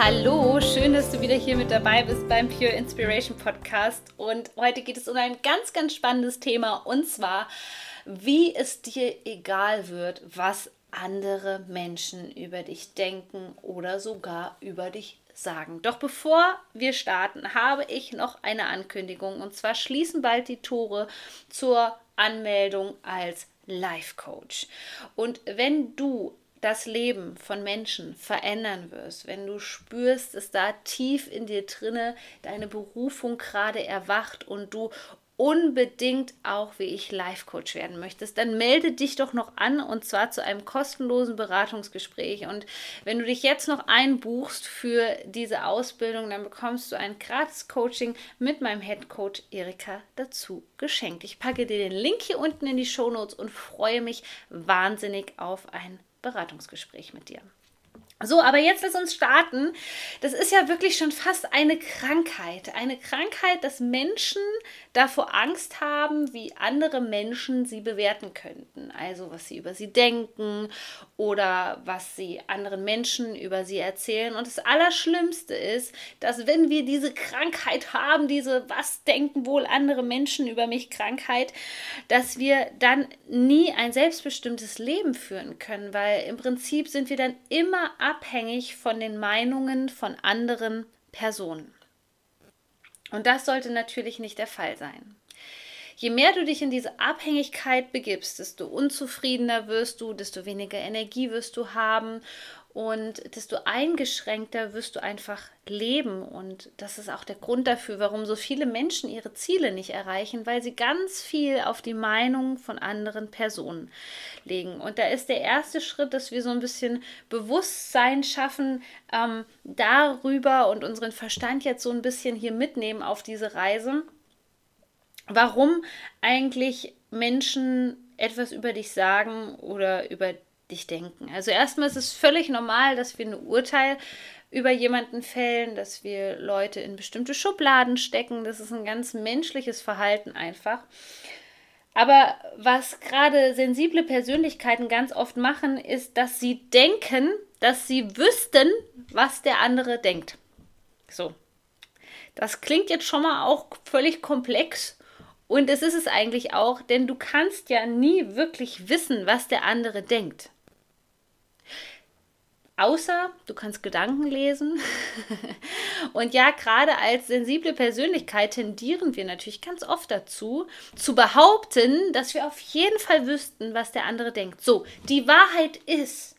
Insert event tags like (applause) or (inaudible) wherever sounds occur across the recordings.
Hallo, schön, dass du wieder hier mit dabei bist beim Pure Inspiration Podcast. Und heute geht es um ein ganz, ganz spannendes Thema und zwar, wie es dir egal wird, was andere Menschen über dich denken oder sogar über dich sagen. Doch bevor wir starten, habe ich noch eine Ankündigung und zwar schließen bald die Tore zur Anmeldung als Life Coach. Und wenn du das Leben von Menschen verändern wirst, wenn du spürst, dass da tief in dir drinne deine Berufung gerade erwacht und du unbedingt auch wie ich Life Coach werden möchtest, dann melde dich doch noch an und zwar zu einem kostenlosen Beratungsgespräch. Und wenn du dich jetzt noch einbuchst für diese Ausbildung, dann bekommst du ein gratis Coaching mit meinem Head Coach Erika dazu geschenkt. Ich packe dir den Link hier unten in die Show Notes und freue mich wahnsinnig auf ein Beratungsgespräch mit dir. So, aber jetzt lass uns starten. Das ist ja wirklich schon fast eine Krankheit. Eine Krankheit, dass Menschen davor Angst haben, wie andere Menschen sie bewerten könnten. Also was sie über sie denken oder was sie anderen Menschen über sie erzählen. Und das Allerschlimmste ist, dass wenn wir diese Krankheit haben, diese was denken wohl andere Menschen über mich Krankheit, dass wir dann nie ein selbstbestimmtes Leben führen können, weil im Prinzip sind wir dann immer abhängig von den Meinungen von anderen Personen. Und das sollte natürlich nicht der Fall sein. Je mehr du dich in diese Abhängigkeit begibst, desto unzufriedener wirst du, desto weniger Energie wirst du haben und desto eingeschränkter wirst du einfach leben. Und das ist auch der Grund dafür, warum so viele Menschen ihre Ziele nicht erreichen, weil sie ganz viel auf die Meinung von anderen Personen legen. Und da ist der erste Schritt, dass wir so ein bisschen Bewusstsein schaffen ähm, darüber und unseren Verstand jetzt so ein bisschen hier mitnehmen auf diese Reise. Warum eigentlich Menschen etwas über dich sagen oder über dich denken. Also erstmal ist es völlig normal, dass wir ein Urteil über jemanden fällen, dass wir Leute in bestimmte Schubladen stecken. Das ist ein ganz menschliches Verhalten einfach. Aber was gerade sensible Persönlichkeiten ganz oft machen, ist, dass sie denken, dass sie wüssten, was der andere denkt. So. Das klingt jetzt schon mal auch völlig komplex und es ist es eigentlich auch, denn du kannst ja nie wirklich wissen, was der andere denkt. Außer du kannst Gedanken lesen. (laughs) und ja, gerade als sensible Persönlichkeit tendieren wir natürlich ganz oft dazu, zu behaupten, dass wir auf jeden Fall wüssten, was der andere denkt. So, die Wahrheit ist,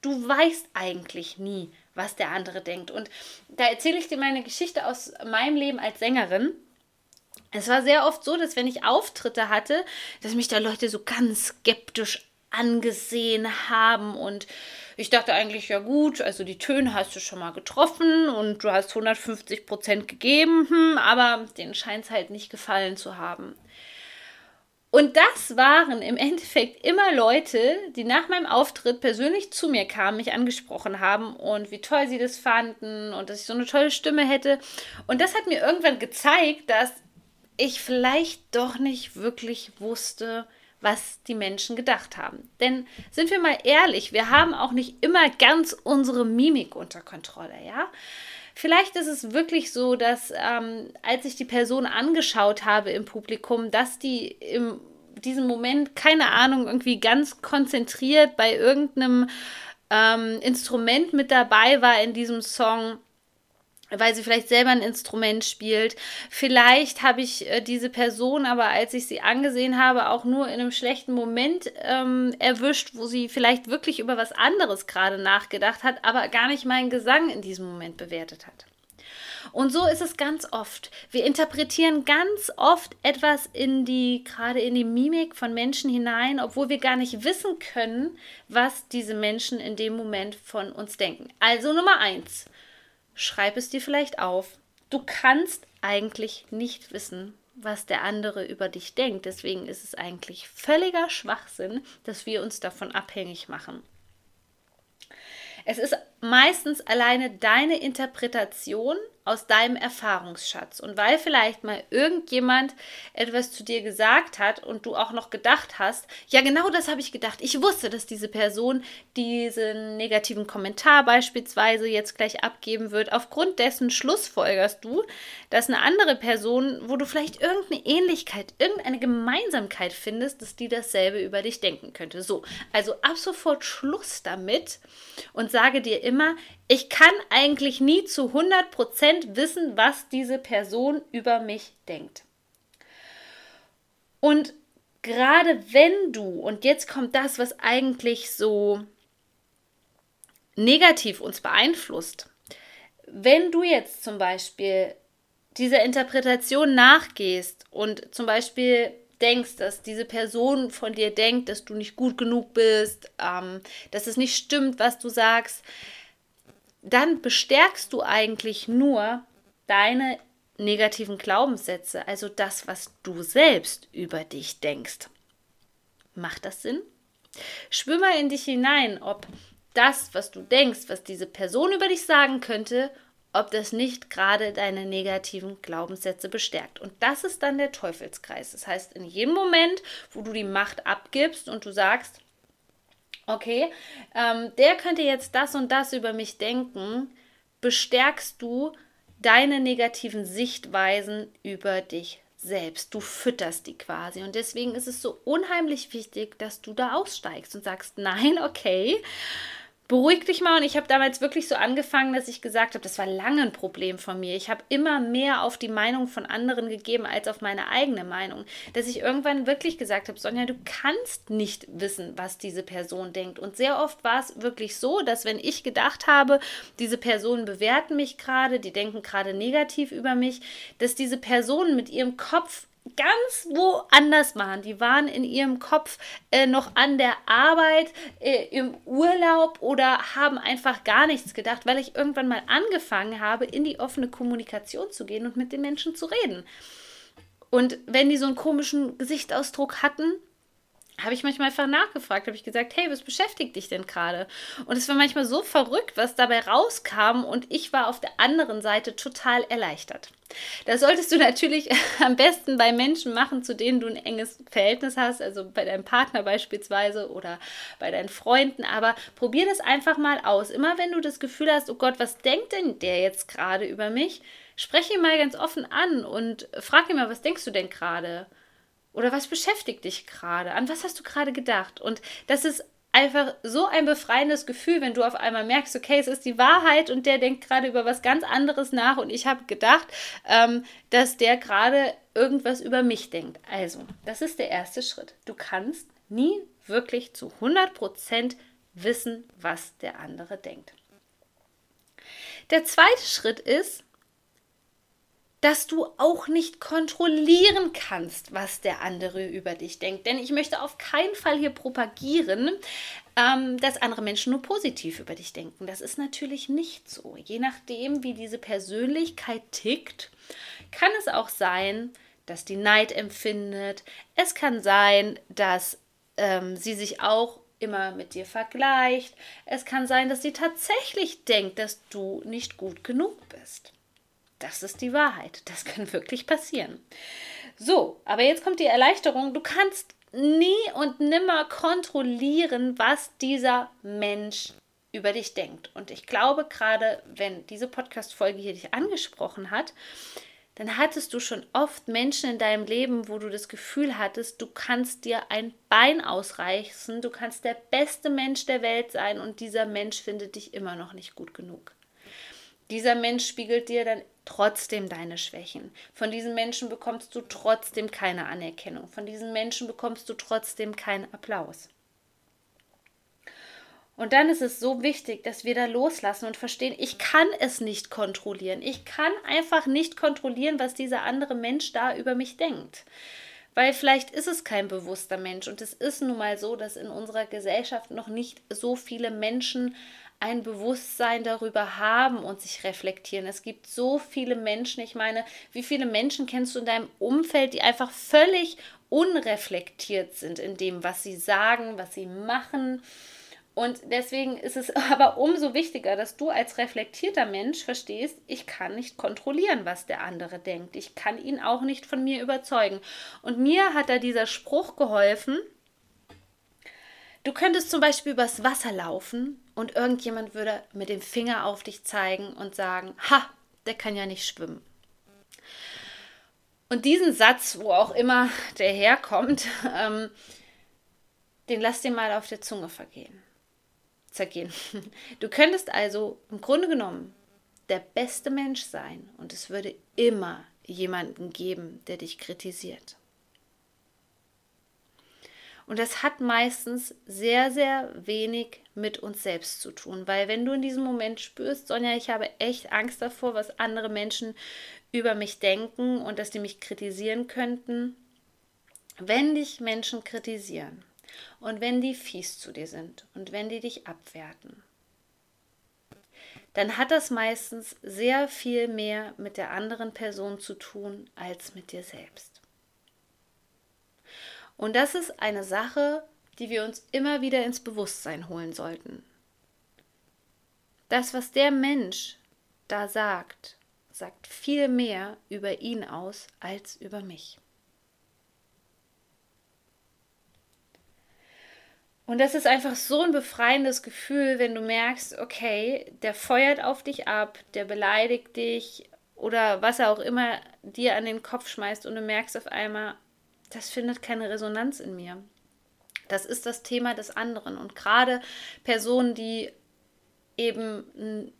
du weißt eigentlich nie, was der andere denkt. Und da erzähle ich dir meine Geschichte aus meinem Leben als Sängerin. Es war sehr oft so, dass wenn ich Auftritte hatte, dass mich da Leute so ganz skeptisch angesehen haben und ich dachte eigentlich, ja gut, also die Töne hast du schon mal getroffen und du hast 150 Prozent gegeben, hm, aber denen scheint es halt nicht gefallen zu haben. Und das waren im Endeffekt immer Leute, die nach meinem Auftritt persönlich zu mir kamen, mich angesprochen haben und wie toll sie das fanden und dass ich so eine tolle Stimme hätte. Und das hat mir irgendwann gezeigt, dass ich vielleicht doch nicht wirklich wusste, was die Menschen gedacht haben. Denn sind wir mal ehrlich, wir haben auch nicht immer ganz unsere Mimik unter Kontrolle, ja? Vielleicht ist es wirklich so, dass ähm, als ich die Person angeschaut habe im Publikum, dass die in diesem Moment, keine Ahnung, irgendwie ganz konzentriert bei irgendeinem ähm, Instrument mit dabei war in diesem Song weil sie vielleicht selber ein Instrument spielt. Vielleicht habe ich äh, diese Person aber, als ich sie angesehen habe, auch nur in einem schlechten Moment ähm, erwischt, wo sie vielleicht wirklich über was anderes gerade nachgedacht hat, aber gar nicht meinen Gesang in diesem Moment bewertet hat. Und so ist es ganz oft. Wir interpretieren ganz oft etwas in die, gerade in die Mimik von Menschen hinein, obwohl wir gar nicht wissen können, was diese Menschen in dem Moment von uns denken. Also Nummer eins schreib es dir vielleicht auf. Du kannst eigentlich nicht wissen, was der andere über dich denkt. Deswegen ist es eigentlich völliger Schwachsinn, dass wir uns davon abhängig machen. Es ist meistens alleine deine Interpretation aus deinem Erfahrungsschatz. Und weil vielleicht mal irgendjemand etwas zu dir gesagt hat und du auch noch gedacht hast, ja genau das habe ich gedacht. Ich wusste, dass diese Person diesen negativen Kommentar beispielsweise jetzt gleich abgeben wird. Aufgrund dessen schlussfolgerst du, dass eine andere Person, wo du vielleicht irgendeine Ähnlichkeit, irgendeine Gemeinsamkeit findest, dass die dasselbe über dich denken könnte. So, also ab sofort Schluss damit und sage dir immer, ich kann eigentlich nie zu 100% wissen, was diese Person über mich denkt. Und gerade wenn du, und jetzt kommt das, was eigentlich so negativ uns beeinflusst, wenn du jetzt zum Beispiel dieser Interpretation nachgehst und zum Beispiel denkst, dass diese Person von dir denkt, dass du nicht gut genug bist, ähm, dass es nicht stimmt, was du sagst, dann bestärkst du eigentlich nur deine negativen Glaubenssätze, also das, was du selbst über dich denkst. Macht das Sinn? Spür mal in dich hinein, ob das, was du denkst, was diese Person über dich sagen könnte, ob das nicht gerade deine negativen Glaubenssätze bestärkt. Und das ist dann der Teufelskreis. Das heißt, in jedem Moment, wo du die Macht abgibst und du sagst, okay, ähm, der könnte jetzt das und das über mich denken, bestärkst du deine negativen Sichtweisen über dich selbst. Du fütterst die quasi. Und deswegen ist es so unheimlich wichtig, dass du da aussteigst und sagst, nein, okay, beruhig dich mal. Und ich habe damals wirklich so angefangen, dass ich gesagt habe, das war lange ein Problem von mir. Ich habe immer mehr auf die Meinung von anderen gegeben als auf meine eigene Meinung. Dass ich irgendwann wirklich gesagt habe, Sonja, du kannst nicht wissen, was diese Person denkt. Und sehr oft war es wirklich so, dass wenn ich gedacht habe, diese Personen bewerten mich gerade, die denken gerade negativ über mich, dass diese Personen mit ihrem Kopf ganz woanders waren. Die waren in ihrem Kopf äh, noch an der Arbeit, äh, im Urlaub oder haben einfach gar nichts gedacht, weil ich irgendwann mal angefangen habe, in die offene Kommunikation zu gehen und mit den Menschen zu reden. Und wenn die so einen komischen Gesichtsausdruck hatten, habe ich manchmal einfach nachgefragt, habe ich gesagt, hey, was beschäftigt dich denn gerade? Und es war manchmal so verrückt, was dabei rauskam und ich war auf der anderen Seite total erleichtert. Das solltest du natürlich (laughs) am besten bei Menschen machen, zu denen du ein enges Verhältnis hast, also bei deinem Partner beispielsweise oder bei deinen Freunden. Aber probier das einfach mal aus. Immer wenn du das Gefühl hast, oh Gott, was denkt denn der jetzt gerade über mich? Spreche ihn mal ganz offen an und frag ihn mal, was denkst du denn gerade? Oder was beschäftigt dich gerade? An was hast du gerade gedacht? Und das ist einfach so ein befreiendes Gefühl, wenn du auf einmal merkst, okay, es ist die Wahrheit und der denkt gerade über was ganz anderes nach und ich habe gedacht, ähm, dass der gerade irgendwas über mich denkt. Also, das ist der erste Schritt. Du kannst nie wirklich zu 100% wissen, was der andere denkt. Der zweite Schritt ist, dass du auch nicht kontrollieren kannst, was der andere über dich denkt. Denn ich möchte auf keinen Fall hier propagieren, ähm, dass andere Menschen nur positiv über dich denken. Das ist natürlich nicht so. Je nachdem, wie diese Persönlichkeit tickt, kann es auch sein, dass die Neid empfindet. Es kann sein, dass ähm, sie sich auch immer mit dir vergleicht. Es kann sein, dass sie tatsächlich denkt, dass du nicht gut genug bist. Das ist die Wahrheit. Das kann (laughs) wirklich passieren. So, aber jetzt kommt die Erleichterung. Du kannst nie und nimmer kontrollieren, was dieser Mensch über dich denkt. Und ich glaube, gerade wenn diese Podcast-Folge hier dich angesprochen hat, dann hattest du schon oft Menschen in deinem Leben, wo du das Gefühl hattest, du kannst dir ein Bein ausreißen, du kannst der beste Mensch der Welt sein und dieser Mensch findet dich immer noch nicht gut genug. Dieser Mensch spiegelt dir dann trotzdem deine Schwächen. Von diesen Menschen bekommst du trotzdem keine Anerkennung. Von diesen Menschen bekommst du trotzdem keinen Applaus. Und dann ist es so wichtig, dass wir da loslassen und verstehen, ich kann es nicht kontrollieren. Ich kann einfach nicht kontrollieren, was dieser andere Mensch da über mich denkt. Weil vielleicht ist es kein bewusster Mensch und es ist nun mal so, dass in unserer Gesellschaft noch nicht so viele Menschen ein Bewusstsein darüber haben und sich reflektieren. Es gibt so viele Menschen, ich meine, wie viele Menschen kennst du in deinem Umfeld, die einfach völlig unreflektiert sind in dem, was sie sagen, was sie machen. Und deswegen ist es (laughs) aber umso wichtiger, dass du als reflektierter Mensch verstehst, ich kann nicht kontrollieren, was der andere denkt. Ich kann ihn auch nicht von mir überzeugen. Und mir hat da dieser Spruch geholfen, Du könntest zum Beispiel übers Wasser laufen und irgendjemand würde mit dem Finger auf dich zeigen und sagen, ha, der kann ja nicht schwimmen. Und diesen Satz, wo auch immer der herkommt, (laughs) ähm, den lass dir mal auf der Zunge vergehen. Zergehen. (laughs) Du könntest also im Grunde genommen der beste Mensch sein und es würde immer jemanden geben, der dich kritisiert. Und das hat meistens sehr, sehr wenig mit uns selbst zu tun, weil wenn du in diesem Moment spürst, Sonja, ich habe echt Angst davor, was andere Menschen über mich denken und dass die mich kritisieren könnten, wenn dich Menschen kritisieren und wenn die fies zu dir sind und wenn die dich abwerten, dann hat das meistens sehr viel mehr mit der anderen Person zu tun als mit dir selbst. Und das ist eine Sache, die wir uns immer wieder ins Bewusstsein holen sollten. Das, was der Mensch da sagt, sagt viel mehr über ihn aus als über mich. Und das ist einfach so ein befreiendes Gefühl, wenn du merkst, okay, der feuert auf dich ab, der beleidigt dich oder was er auch immer dir an den Kopf schmeißt und du merkst auf einmal, das findet keine Resonanz in mir. Das ist das Thema des anderen. Und gerade Personen, die eben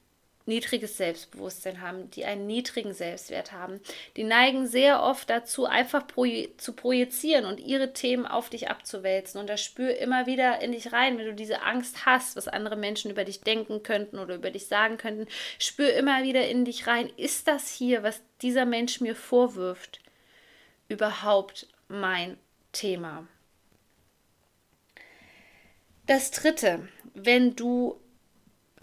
niedriges Selbstbewusstsein haben, die einen niedrigen Selbstwert haben, die neigen sehr oft dazu, einfach proje zu projizieren und ihre Themen auf dich abzuwälzen. Und da spür immer wieder in dich rein, wenn du diese Angst hast, was andere Menschen über dich denken könnten oder über dich sagen könnten, spür immer wieder in dich rein, ist das hier, was dieser Mensch mir vorwirft, überhaupt mein Thema. Das dritte, wenn du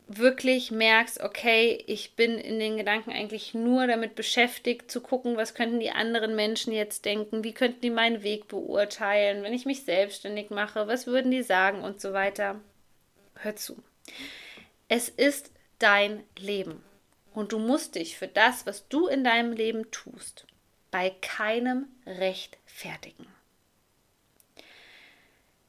wirklich merkst, okay, ich bin in den Gedanken eigentlich nur damit beschäftigt zu gucken, was könnten die anderen Menschen jetzt denken, wie könnten die meinen Weg beurteilen, wenn ich mich selbstständig mache, was würden die sagen und so weiter. Hör zu. Es ist dein Leben und du musst dich für das, was du in deinem Leben tust, bei keinem rechtfertigen.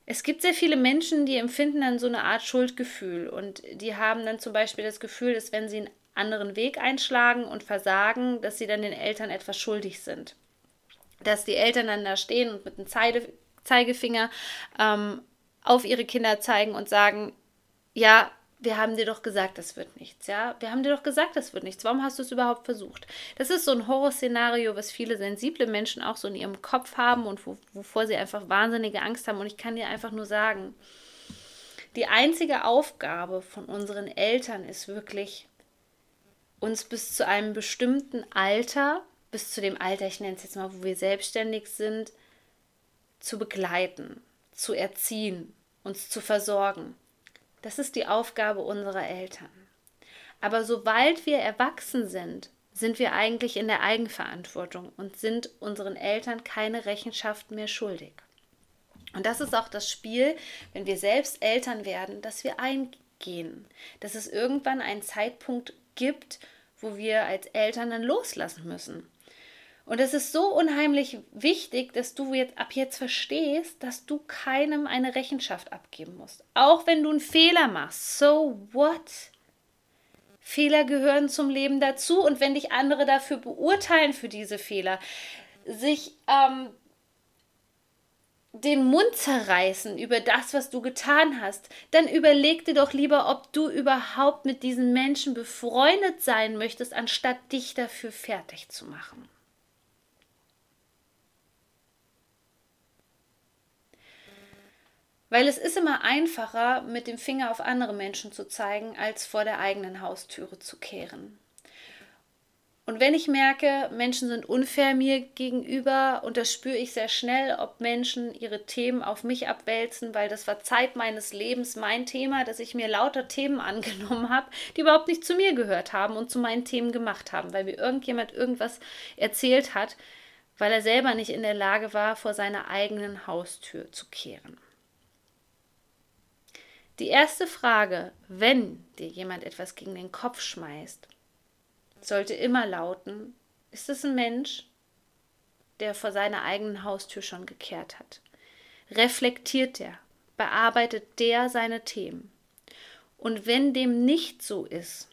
Es gibt sehr viele Menschen, die empfinden dann so eine Art Schuldgefühl und die haben dann zum Beispiel das Gefühl, dass wenn sie einen anderen Weg einschlagen und versagen, dass sie dann den Eltern etwas schuldig sind. Dass die Eltern dann da stehen und mit einem Zeigefinger ähm, auf ihre Kinder zeigen und sagen, ja, wir haben dir doch gesagt, das wird nichts, ja? Wir haben dir doch gesagt, das wird nichts. Warum hast du es überhaupt versucht? Das ist so ein Horrorszenario, was viele sensible Menschen auch so in ihrem Kopf haben und wo, wovor sie einfach wahnsinnige Angst haben. Und ich kann dir einfach nur sagen, die einzige Aufgabe von unseren Eltern ist wirklich, uns bis zu einem bestimmten Alter, bis zu dem Alter, ich nenne es jetzt mal, wo wir selbstständig sind, zu begleiten, zu erziehen, uns zu versorgen. Das ist die Aufgabe unserer Eltern. Aber sobald wir erwachsen sind, sind wir eigentlich in der Eigenverantwortung und sind unseren Eltern keine Rechenschaft mehr schuldig. Und das ist auch das Spiel, wenn wir selbst Eltern werden, dass wir eingehen, dass es irgendwann einen Zeitpunkt gibt, wo wir als Eltern dann loslassen müssen. Und es ist so unheimlich wichtig, dass du jetzt ab jetzt verstehst, dass du keinem eine Rechenschaft abgeben musst. Auch wenn du einen Fehler machst. So what? Fehler gehören zum Leben dazu. Und wenn dich andere dafür beurteilen für diese Fehler, sich ähm, den Mund zerreißen über das, was du getan hast, dann überleg dir doch lieber, ob du überhaupt mit diesen Menschen befreundet sein möchtest, anstatt dich dafür fertig zu machen. Weil es ist immer einfacher, mit dem Finger auf andere Menschen zu zeigen, als vor der eigenen Haustüre zu kehren. Und wenn ich merke, Menschen sind unfair mir gegenüber, und das spüre ich sehr schnell, ob Menschen ihre Themen auf mich abwälzen, weil das war Zeit meines Lebens mein Thema, dass ich mir lauter Themen (laughs) angenommen habe, die überhaupt nicht zu mir gehört haben und zu meinen Themen gemacht haben, weil mir irgendjemand irgendwas erzählt hat, weil er selber nicht in der Lage war, vor seiner eigenen Haustür zu kehren. Die erste Frage, wenn dir jemand etwas gegen den Kopf schmeißt, sollte immer lauten, ist es ein Mensch, der vor seiner eigenen Haustür schon gekehrt hat? Reflektiert er? Bearbeitet der seine Themen? Und wenn dem nicht so ist,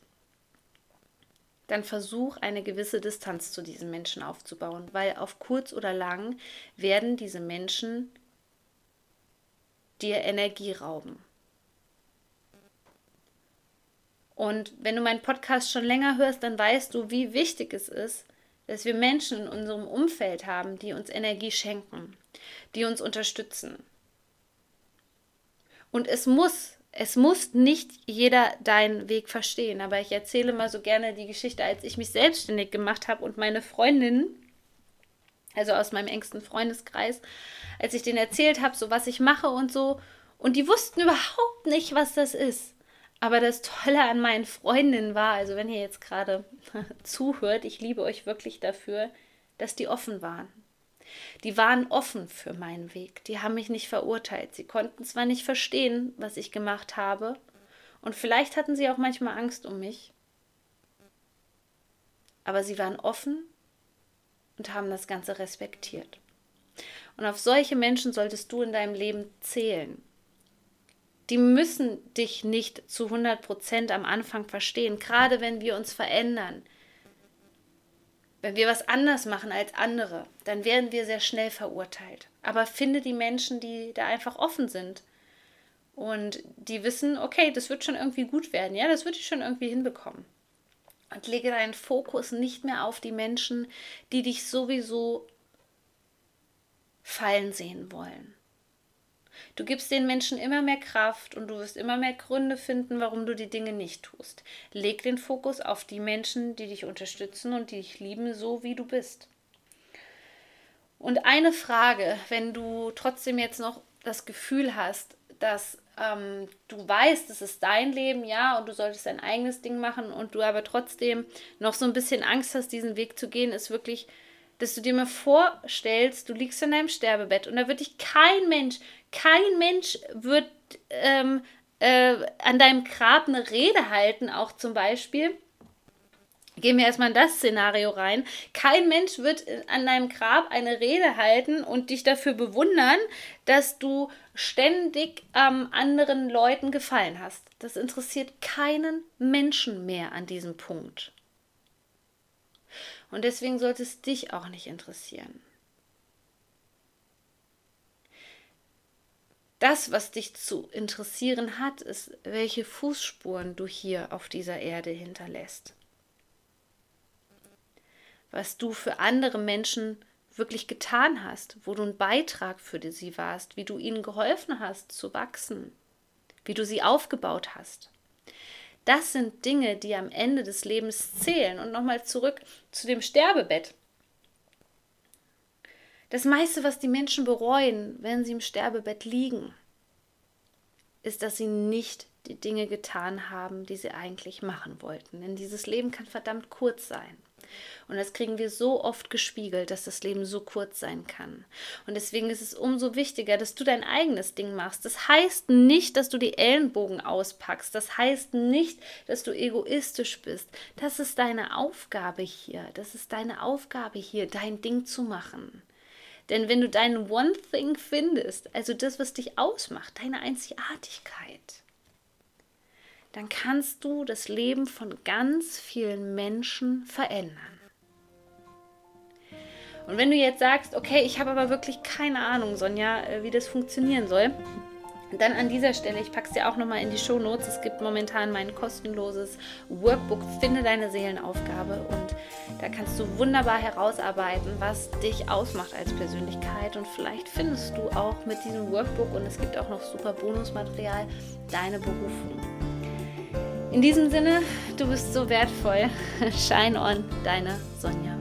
dann versuch eine gewisse Distanz zu diesen Menschen aufzubauen, weil auf kurz oder lang werden diese Menschen dir Energie rauben. Und wenn du meinen Podcast schon länger hörst, dann weißt du, wie wichtig es ist, dass wir Menschen in unserem Umfeld haben, die uns Energie schenken, die uns unterstützen. Und es muss, es muss nicht jeder deinen Weg verstehen, aber ich erzähle mal so gerne die Geschichte, als ich mich selbstständig gemacht habe und meine Freundin, also aus meinem engsten Freundeskreis, als ich denen erzählt habe, so was ich mache und so, und die wussten überhaupt nicht, was das ist. Aber das Tolle an meinen Freundinnen war, also wenn ihr jetzt gerade (laughs) zuhört, ich liebe euch wirklich dafür, dass die offen waren. Die waren offen für meinen Weg. Die haben mich nicht verurteilt. Sie konnten zwar nicht verstehen, was ich gemacht habe, und vielleicht hatten sie auch manchmal Angst um mich, aber sie waren offen und haben das Ganze respektiert. Und auf solche Menschen solltest du in deinem Leben zählen die müssen dich nicht zu 100 Prozent am Anfang verstehen, gerade wenn wir uns verändern. Wenn wir was anders machen als andere, dann werden wir sehr schnell verurteilt. Aber finde die Menschen, die da einfach offen sind und die wissen, okay, das wird schon irgendwie gut werden, ja, das wird ich schon irgendwie hinbekommen. Und lege deinen Fokus nicht mehr auf die Menschen, die dich sowieso fallen sehen wollen. Du gibst den Menschen immer mehr Kraft und du wirst immer mehr Gründe finden, warum du die Dinge nicht tust. Leg den Fokus auf die Menschen, die dich unterstützen und die dich lieben, so wie du bist. Und eine Frage, wenn du trotzdem jetzt noch das Gefühl hast, dass ähm, du weißt, es ist dein Leben, ja, und du solltest dein eigenes Ding machen und du aber trotzdem noch so ein bisschen Angst hast, diesen Weg zu gehen, ist wirklich, dass du dir mal vorstellst, du liegst in deinem Sterbebett und da wird dich kein Mensch, kein Mensch wird ähm, äh, an deinem Grab eine Rede halten, auch zum Beispiel. Gehen wir erstmal in das Szenario rein. Kein Mensch wird an deinem Grab eine Rede halten und dich dafür bewundern, dass du ständig ähm, anderen Leuten gefallen hast. Das interessiert keinen Menschen mehr an diesem Punkt. Und deswegen sollte es dich auch nicht interessieren. Das, was dich zu interessieren hat, ist, welche Fußspuren du hier auf dieser Erde hinterlässt. Was du für andere Menschen wirklich getan hast, wo du ein Beitrag für sie warst, wie du ihnen geholfen hast zu wachsen, wie du sie aufgebaut hast. Das sind Dinge, die am Ende des Lebens zählen. Und nochmal zurück zu dem Sterbebett. Das meiste, was die Menschen bereuen, wenn sie im Sterbebett liegen, ist, dass sie nicht die Dinge getan haben, die sie eigentlich machen wollten. Denn dieses Leben kann verdammt kurz sein. Und das kriegen wir so oft gespiegelt, dass das Leben so kurz sein kann. Und deswegen ist es umso wichtiger, dass du dein eigenes Ding machst. Das heißt nicht, dass du die Ellenbogen auspackst. Das heißt nicht, dass du egoistisch bist. Das ist deine Aufgabe hier. Das ist deine Aufgabe hier, dein Ding zu machen. Denn wenn du dein One Thing findest, also das, was dich ausmacht, deine Einzigartigkeit, dann kannst du das Leben von ganz vielen Menschen verändern. Und wenn du jetzt sagst, okay, ich habe aber wirklich keine Ahnung, Sonja, äh, wie das funktionieren soll, dann an dieser Stelle, ich packe es dir auch nochmal in die Show Notes. Es gibt momentan mein kostenloses Workbook Finde deine Seelenaufgabe und da kannst du wunderbar herausarbeiten, was dich ausmacht als Persönlichkeit und vielleicht findest du auch mit diesem Workbook und es gibt auch noch super Bonusmaterial deine Berufung. In diesem Sinne, du bist so wertvoll. (laughs) Shine on, deine Sonja.